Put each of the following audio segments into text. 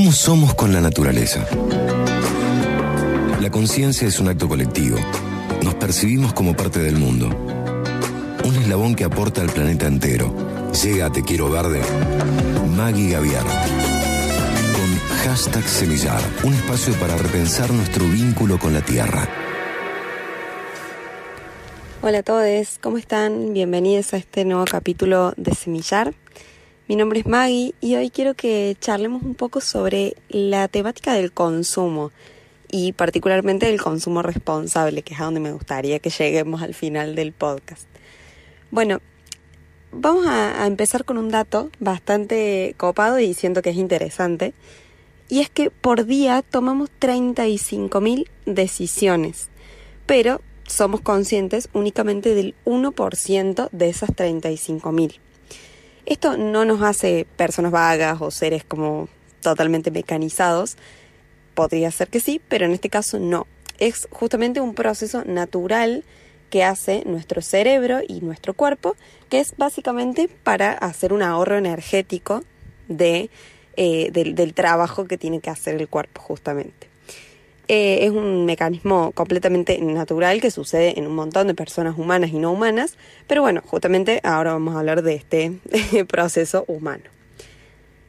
¿Cómo somos con la naturaleza? La conciencia es un acto colectivo. Nos percibimos como parte del mundo. Un eslabón que aporta al planeta entero. Llega Te Quiero Verde. Maggie Gaviar. Con hashtag Semillar. Un espacio para repensar nuestro vínculo con la tierra. Hola a todos, ¿cómo están? Bienvenidos a este nuevo capítulo de Semillar. Mi nombre es Maggie y hoy quiero que charlemos un poco sobre la temática del consumo y particularmente del consumo responsable, que es a donde me gustaría que lleguemos al final del podcast. Bueno, vamos a, empezar con un dato bastante copado y siento que es interesante. Y es que por día tomamos 35.000 decisiones, pero somos conscientes únicamente del 1% de esas 35.000. Esto no nos hace personas vagas o seres como totalmente mecanizados. Podría ser que sí, pero en este caso no. Es justamente un proceso natural que hace nuestro cerebro y nuestro cuerpo, que es básicamente para hacer un ahorro energético de, eh, del trabajo que tiene que hacer el cuerpo justamente. Eh, es un mecanismo completamente natural que sucede en un montón de personas humanas y no humanas, pero bueno, justamente ahora vamos a hablar de este proceso humano.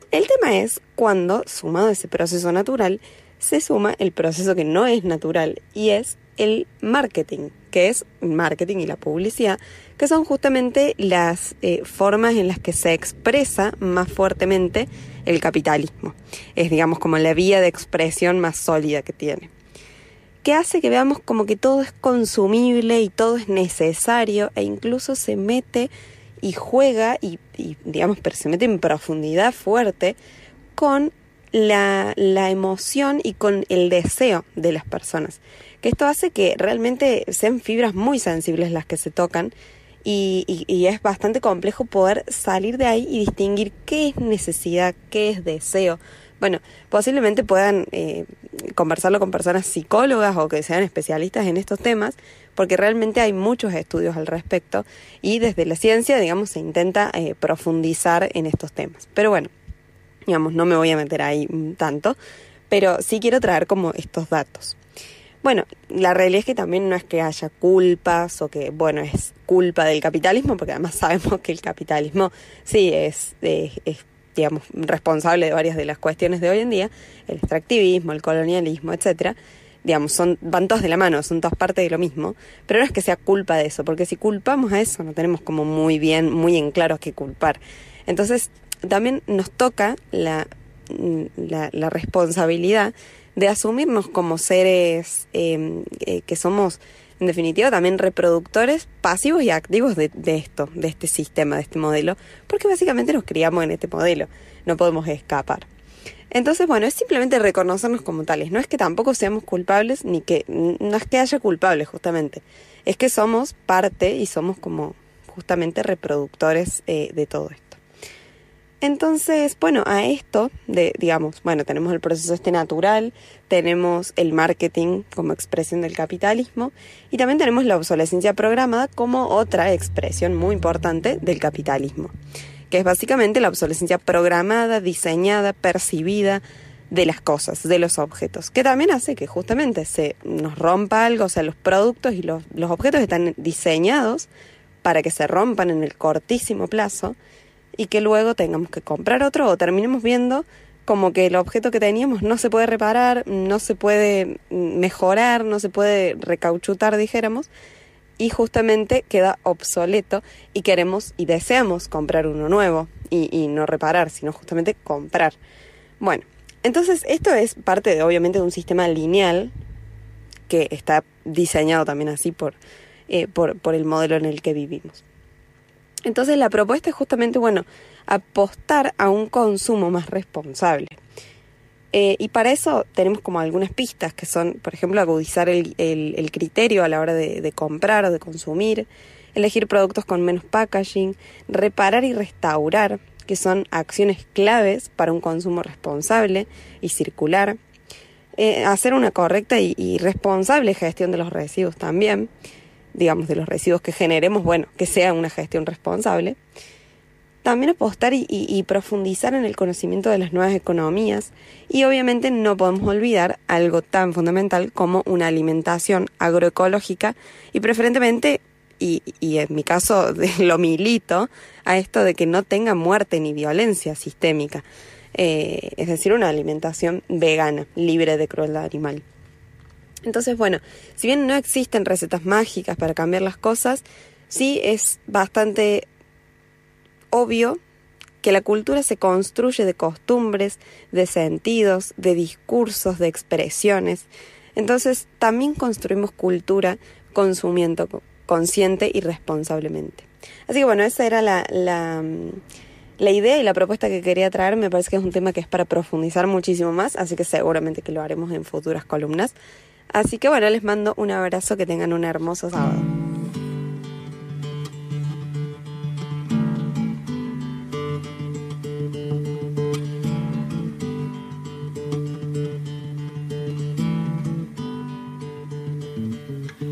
El tema es cuando, sumado a ese proceso natural, se suma el proceso que no es natural y es el marketing, que es marketing y la publicidad, que son justamente las eh, formas en las que se expresa más fuertemente el capitalismo. Es, digamos, como la vía de expresión más sólida que tiene. Que hace que veamos como que todo es consumible y todo es necesario e incluso se mete y juega y, digamos, pero se mete en profundidad fuerte con la, la, emoción y con el deseo de las personas. Que esto hace que realmente sean fibras muy sensibles las que se tocan y, y, es bastante complejo poder salir de ahí y distinguir qué es necesidad, qué es deseo. Bueno, posiblemente puedan eh, conversarlo con personas psicólogas o que sean especialistas en estos temas, porque realmente hay muchos estudios al respecto y desde la ciencia, digamos, se intenta eh, profundizar en estos temas. Pero bueno, digamos, no me voy a meter ahí tanto, pero sí quiero traer como estos datos. Bueno, la realidad es que también no es que haya culpas o que, bueno, es culpa del capitalismo, porque además sabemos que el capitalismo sí es, digamos, responsable de varias de las cuestiones de hoy en día, el extractivismo, el colonialismo, etcétera. Digamos, son, van todos de la mano, son todas partes de lo mismo, pero no es que sea culpa de eso, porque si culpamos a eso no tenemos como muy bien, muy en claro qué culpar. Entonces, también nos toca la, la, responsabilidad de asumirnos como seres em, eh, que somos, en definitiva, también reproductores pasivos y activos de, de, esto, de este sistema, de este modelo, porque básicamente nos criamos en este modelo, no podemos escapar. Entonces, bueno, es simplemente reconocernos como tales, no es que tampoco seamos culpables, ni que, no es que haya culpables justamente, es que somos parte y somos como justamente reproductores eh, de todo esto. Entonces, bueno, a esto, de, digamos, bueno, tenemos el proceso este natural, tenemos el marketing como expresión del capitalismo y también tenemos la obsolescencia programada como otra expresión muy importante del capitalismo, que es básicamente la obsolescencia programada, diseñada, percibida de las cosas, de los objetos, que también hace que justamente se nos rompa algo, o sea, los productos y los, los objetos están diseñados para que se rompan en el cortísimo plazo y que luego tengamos que comprar otro o terminemos viendo como que el objeto que teníamos no se puede reparar, no se puede mejorar, no se puede recauchutar, dijéramos, y justamente queda obsoleto y queremos y deseamos comprar uno nuevo y, y no reparar, sino justamente comprar. Bueno, entonces esto es parte de obviamente de un sistema lineal que está diseñado también así por, eh, por, por el modelo en el que vivimos. Entonces la propuesta es justamente, bueno, apostar a un consumo más responsable. Eh, y para eso tenemos como algunas pistas que son, por ejemplo, agudizar el, criterio a la hora de, comprar o de consumir, elegir productos con menos packaging, reparar y restaurar, que son acciones claves para un consumo responsable y circular, eh, hacer una correcta y responsable gestión de los residuos también, digamos, de los residuos que generemos, bueno, que sea una gestión responsable. también apostar y, profundizar en el conocimiento de las nuevas economías y obviamente no podemos olvidar algo tan fundamental como una alimentación agroecológica y preferentemente, y, en mi caso lo milito, a esto de que no tenga muerte ni violencia sistémica, eh, es decir, una alimentación vegana, libre de crueldad animal. Entonces, bueno, si bien no existen recetas mágicas para cambiar las cosas, sí es bastante obvio que la cultura se construye de costumbres, de sentidos, de discursos, de expresiones. Entonces también construimos cultura consumiendo consciente y responsablemente. Así que bueno, esa era la, la, la, idea y la propuesta que quería traer. Me parece que es un tema que es para profundizar muchísimo más, así que seguramente que lo haremos en futuras columnas. Así que bueno, les mando un abrazo, que tengan un hermoso sábado.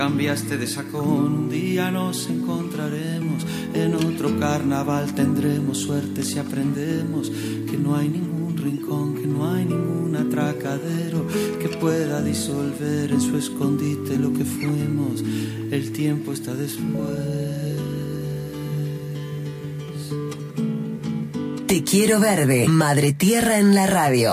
cambiaste de sacón, un día nos encontraremos, en otro carnaval tendremos suerte si aprendemos que no hay ningún rincón, que no hay ningún atracadero que pueda disolver en su escondite lo que fuimos, el tiempo está después. Te quiero verde, Madre Tierra en la radio.